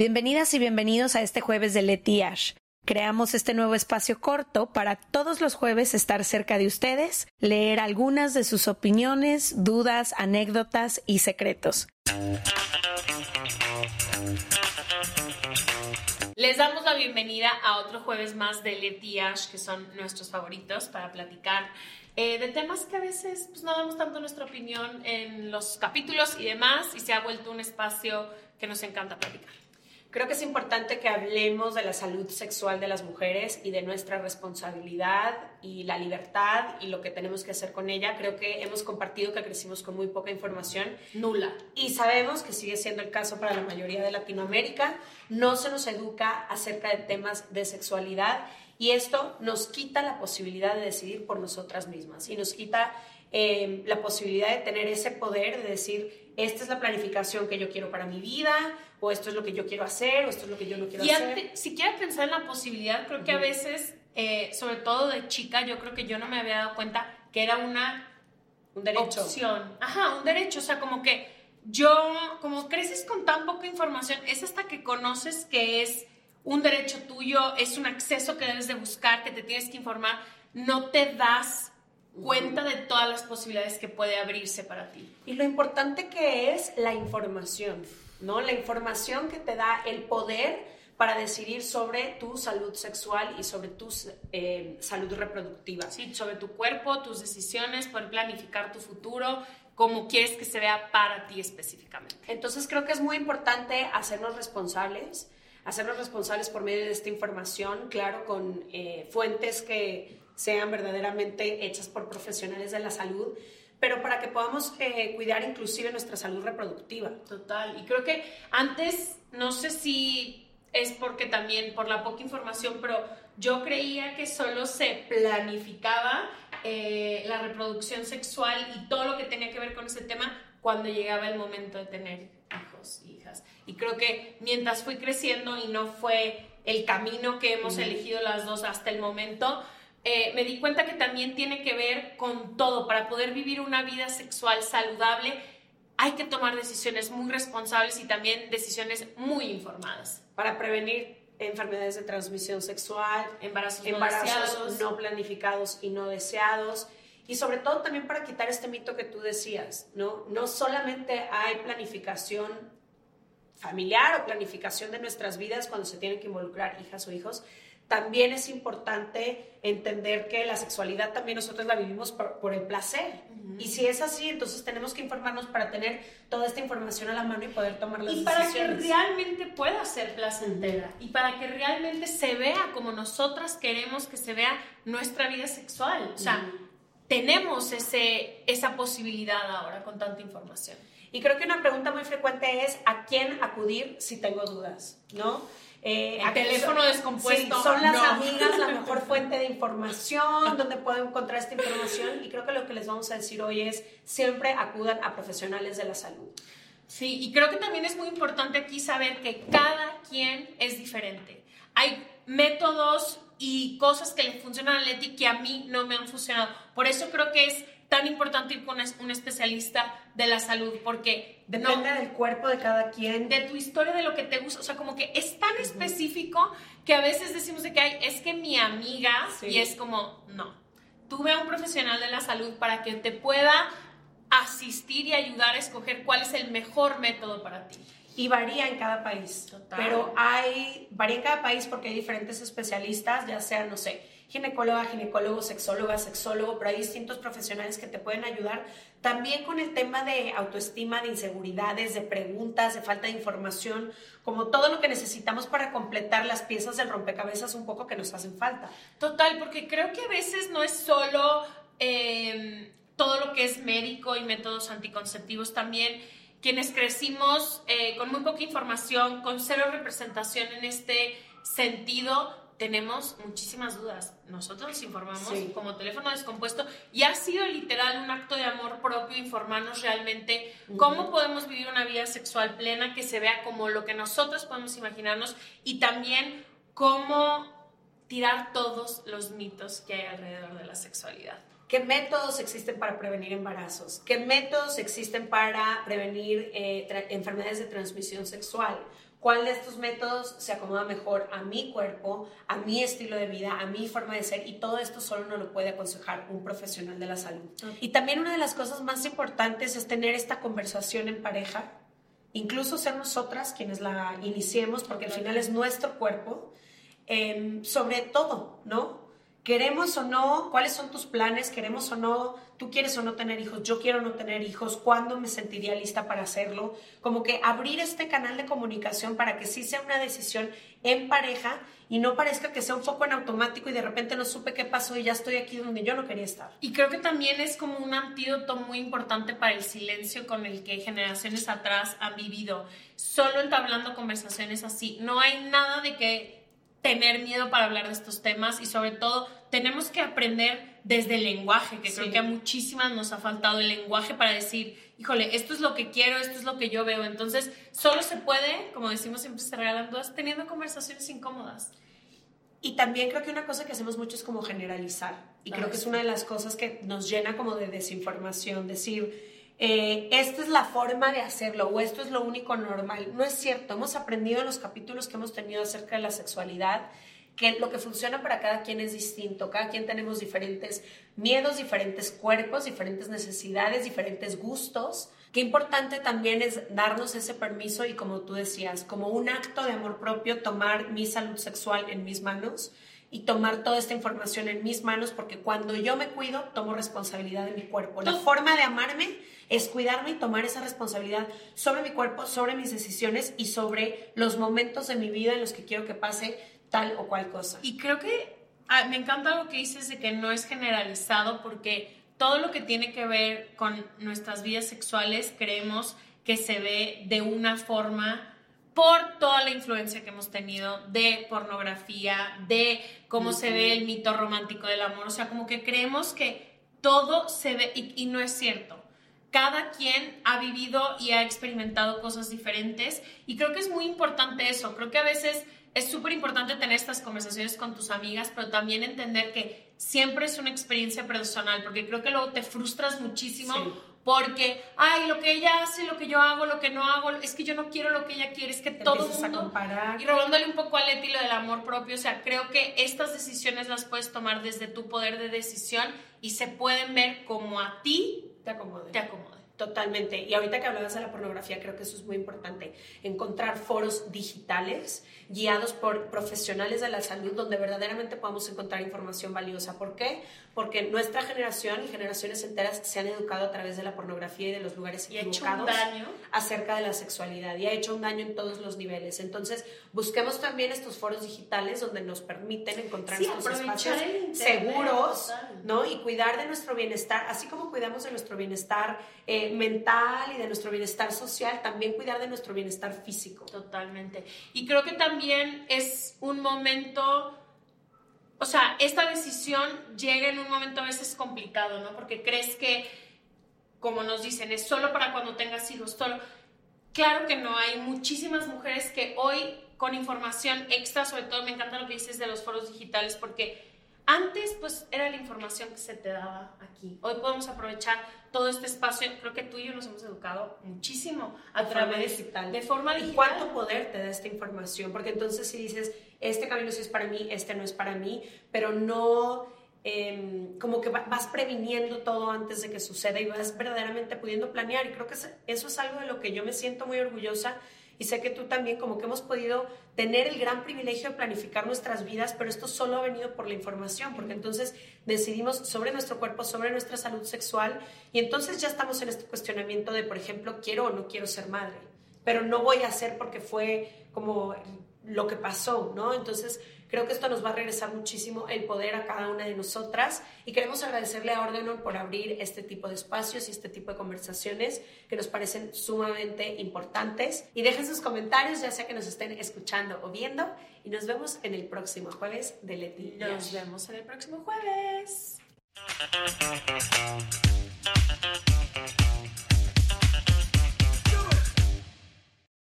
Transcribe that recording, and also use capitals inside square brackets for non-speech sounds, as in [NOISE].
Bienvenidas y bienvenidos a este jueves de Leti Ash. Creamos este nuevo espacio corto para todos los jueves estar cerca de ustedes, leer algunas de sus opiniones, dudas, anécdotas y secretos. Les damos la bienvenida a otro jueves más de Leti Ash, que son nuestros favoritos para platicar eh, de temas que a veces pues, no damos tanto nuestra opinión en los capítulos y demás, y se ha vuelto un espacio que nos encanta platicar. Creo que es importante que hablemos de la salud sexual de las mujeres y de nuestra responsabilidad y la libertad y lo que tenemos que hacer con ella. Creo que hemos compartido que crecimos con muy poca información. Nula. Y sabemos que sigue siendo el caso para la mayoría de Latinoamérica. No se nos educa acerca de temas de sexualidad y esto nos quita la posibilidad de decidir por nosotras mismas y nos quita eh, la posibilidad de tener ese poder de decir, esta es la planificación que yo quiero para mi vida, o esto es lo que yo quiero hacer, o esto es lo que yo no quiero y hacer. si quieres pensar en la posibilidad, creo que a veces, eh, sobre todo de chica, yo creo que yo no me había dado cuenta que era una un derecho. opción. Ajá, un derecho. O sea, como que yo, como creces con tan poca información, es hasta que conoces que es un derecho tuyo, es un acceso que debes de buscar, que te tienes que informar, no te das cuenta de todas las posibilidades que puede abrirse para ti. Y lo importante que es la información, ¿no? La información que te da el poder para decidir sobre tu salud sexual y sobre tu eh, salud reproductiva. Sí, sobre tu cuerpo, tus decisiones, poder planificar tu futuro, como quieres que se vea para ti específicamente. Entonces creo que es muy importante hacernos responsables, hacernos responsables por medio de esta información, claro, con eh, fuentes que sean verdaderamente hechas por profesionales de la salud, pero para que podamos eh, cuidar inclusive nuestra salud reproductiva. Total, y creo que antes, no sé si es porque también por la poca información, pero yo creía que solo se planificaba eh, la reproducción sexual y todo lo que tenía que ver con ese tema cuando llegaba el momento de tener hijos y hijas. Y creo que mientras fui creciendo y no fue el camino que hemos elegido las dos hasta el momento, eh, me di cuenta que también tiene que ver con todo. Para poder vivir una vida sexual saludable, hay que tomar decisiones muy responsables y también decisiones muy informadas. Para prevenir enfermedades de transmisión sexual, embarazos, embarazos no, planificados y no deseados. Y sobre todo también para quitar este mito que tú decías, ¿no? No solamente hay planificación familiar o planificación de nuestras vidas cuando se tienen que involucrar hijas o hijos, también es importante entender que la sexualidad también nosotros la vivimos por, el placer. Y si es así, entonces tenemos que informarnos para tener toda esta información a la mano y poder tomar las y decisiones. Y para que realmente pueda ser placentera y para que realmente se vea como nosotras queremos que se vea nuestra vida sexual. O sea, tenemos ese, esa posibilidad ahora con tanta información. Y creo que una pregunta muy frecuente es ¿a quién acudir si tengo dudas? ¿No? Eh, teléfono descompuesto. son las amigas la mejor [LAUGHS] fuente de información, donde puedo encontrar esta información. Y creo que lo que les vamos a decir hoy es siempre acudan a profesionales de la salud. Sí, y creo que también es muy importante aquí saber que cada quien es diferente. Hay métodos y cosas que le funcionan a Leti que a mí no me han funcionado. Por eso creo que es tan importante ir con un especialista de la salud, porque depende del cuerpo de cada quien, de tu historia, de lo que te gusta, o sea, como que es tan específico que a veces decimos de que hay, es que mi amiga, y es como, no, tú ve a un profesional de la salud para que te pueda asistir y ayudar a escoger cuál es el mejor método para ti. Y varía en cada país, pero hay, varía en cada país porque hay diferentes especialistas, ya sea, no sé, ginecóloga, ginecólogo, sexóloga, sexólogo, pero hay distintos profesionales que te pueden ayudar también con el tema de autoestima, de inseguridades, de preguntas, de falta de información, como todo lo que necesitamos para completar las piezas del rompecabezas un poco que nos hacen falta. Total, porque creo que a veces no es solo em, todo lo que es médico y métodos anticonceptivos, también quienes crecimos eh, con muy poca información, con cero representación en este sentido, tenemos muchísimas dudas. Nosotros nos informamos como teléfono descompuesto y ha sido literal un acto de amor propio informarnos realmente cómo podemos vivir una vida sexual plena que se vea como lo que nosotros podemos imaginarnos y también cómo tirar todos los mitos que hay alrededor de la sexualidad. ¿Qué métodos existen para prevenir embarazos? ¿Qué métodos existen para prevenir eh, enfermedades de transmisión sexual? Cuál de estos métodos se acomoda mejor a mi cuerpo, a mi estilo de vida, a mi forma de ser y todo esto solo no lo puede aconsejar un profesional de la salud. Y también una de las cosas más importantes es tener esta conversación en pareja, incluso ser nosotras quienes la iniciemos, porque al final es nuestro cuerpo, em, sobre todo, ¿no? Queremos o no, cuáles son tus planes, queremos o no, tú quieres o no tener hijos, yo quiero no tener hijos, cuándo me sentiría lista para hacerlo, como que abrir este canal de comunicación para que sí sea una decisión en pareja y no parezca que sea un foco en automático y de repente no supe qué pasó y ya estoy aquí donde yo no quería estar. Y creo que también es como un antídoto muy importante para el silencio con el que generaciones atrás han vivido, solo entablando conversaciones así. No hay nada de que tener miedo para hablar de estos temas y sobre todo tenemos que aprender desde el lenguaje, que creo que a muchísimas nos ha faltado el lenguaje para decir, híjole, esto es lo que quiero, esto es lo que yo veo. Entonces, solo se puede, como decimos siempre, se regalan dudas, teniendo conversaciones incómodas. Y también creo que una cosa que hacemos mucho es como generalizar. Y creo que es una de las cosas que nos llena como de desinformación, decir, eh, esta es la forma de hacerlo o esto es lo único normal. No es cierto, hemos aprendido en los capítulos que hemos tenido acerca de la sexualidad que lo que funciona para cada quien es distinto, cada quien tenemos diferentes miedos, diferentes cuerpos, diferentes necesidades, diferentes gustos. Qué importante también es darnos ese permiso y como tú decías, como un acto de amor propio, tomar mi salud sexual en mis manos y tomar toda esta información en mis manos porque cuando yo me cuido, tomo responsabilidad de mi cuerpo. La forma de amarme es cuidarme y tomar esa responsabilidad sobre mi cuerpo, sobre mis decisiones y sobre los momentos de mi vida en los que quiero que pase tal o cual cosa. Y creo que ah, me encanta lo que dices de que no es generalizado porque todo lo que tiene que ver con nuestras vidas sexuales creemos que se ve de una forma por toda la influencia que hemos tenido de pornografía, de cómo se ve el mito romántico del amor, o sea, como que creemos que todo se ve y no es cierto. Cada quien ha vivido y ha experimentado cosas diferentes y creo que es muy importante eso. Creo que a veces es súper importante tener estas conversaciones con tus amigas, pero también entender que siempre es una experiencia personal, porque creo que luego te frustras muchísimo porque, ay, lo que ella hace, lo que yo hago, lo que no hago, es que yo no quiero lo que ella quiere, es que todo mundo... Y robándole un poco a Leti lo del amor propio, o sea, creo que estas decisiones las puedes tomar desde tu poder de decisión y se pueden ver como a ti te acomode. Te acomode. Totalmente. Y ahorita que hablabas de la pornografía, creo que eso es muy importante. Encontrar foros digitales guiados por profesionales de la salud donde verdaderamente podamos encontrar información valiosa. ¿Por qué? Porque nuestra generación y generaciones enteras se han educado a través de la pornografía y de los lugares y equivocados daño. acerca de la sexualidad y ha hecho un daño en todos los niveles. Entonces, busquemos también estos foros digitales donde nos permiten encontrar estos espacios seguros, ¿no? Y cuidar de nuestro bienestar, así como cuidamos de nuestro bienestar eh, mental y de nuestro bienestar social, también cuidar de nuestro bienestar físico. Totalmente. Y creo que también es un momento o sea, esta decisión llega en un momento a veces complicado, ¿no? Porque crees que, como nos dicen, es solo para cuando tengas hijos, solo. Claro que no, hay muchísimas mujeres que hoy con información extra, sobre todo me encanta lo que dices de los foros digitales, porque antes pues era la información que se te daba aquí. Hoy podemos aprovechar todo este espacio. Creo que tú y yo nos hemos educado muchísimo a través digital. de forma digital. ¿Y cuánto poder te da esta información? Porque entonces si dices, este camino sí es para mí, este no es para mí, pero no em, como que vas previniendo todo antes de que suceda y vas verdaderamente pudiendo planear. Y creo que eso es algo de lo que yo me siento muy orgullosa y sé que tú también, como que hemos podido tener el gran privilegio de planificar nuestras vidas, pero esto solo ha venido por la información, porque entonces decidimos sobre nuestro cuerpo, sobre nuestra salud sexual, y entonces ya estamos en este cuestionamiento de, por ejemplo, quiero o no quiero ser madre, pero no voy a hacer porque fue como lo que pasó, ¿no? Entonces, creo que esto nos va a regresar muchísimo el poder a cada una de nosotras y queremos agradecerle a Organon por abrir este tipo de espacios y este tipo de conversaciones que nos parecen sumamente importantes. Y dejen sus comentarios, ya sea que nos estén escuchando o viendo, y nos vemos en el próximo jueves de Leti. Nos vemos en el próximo jueves.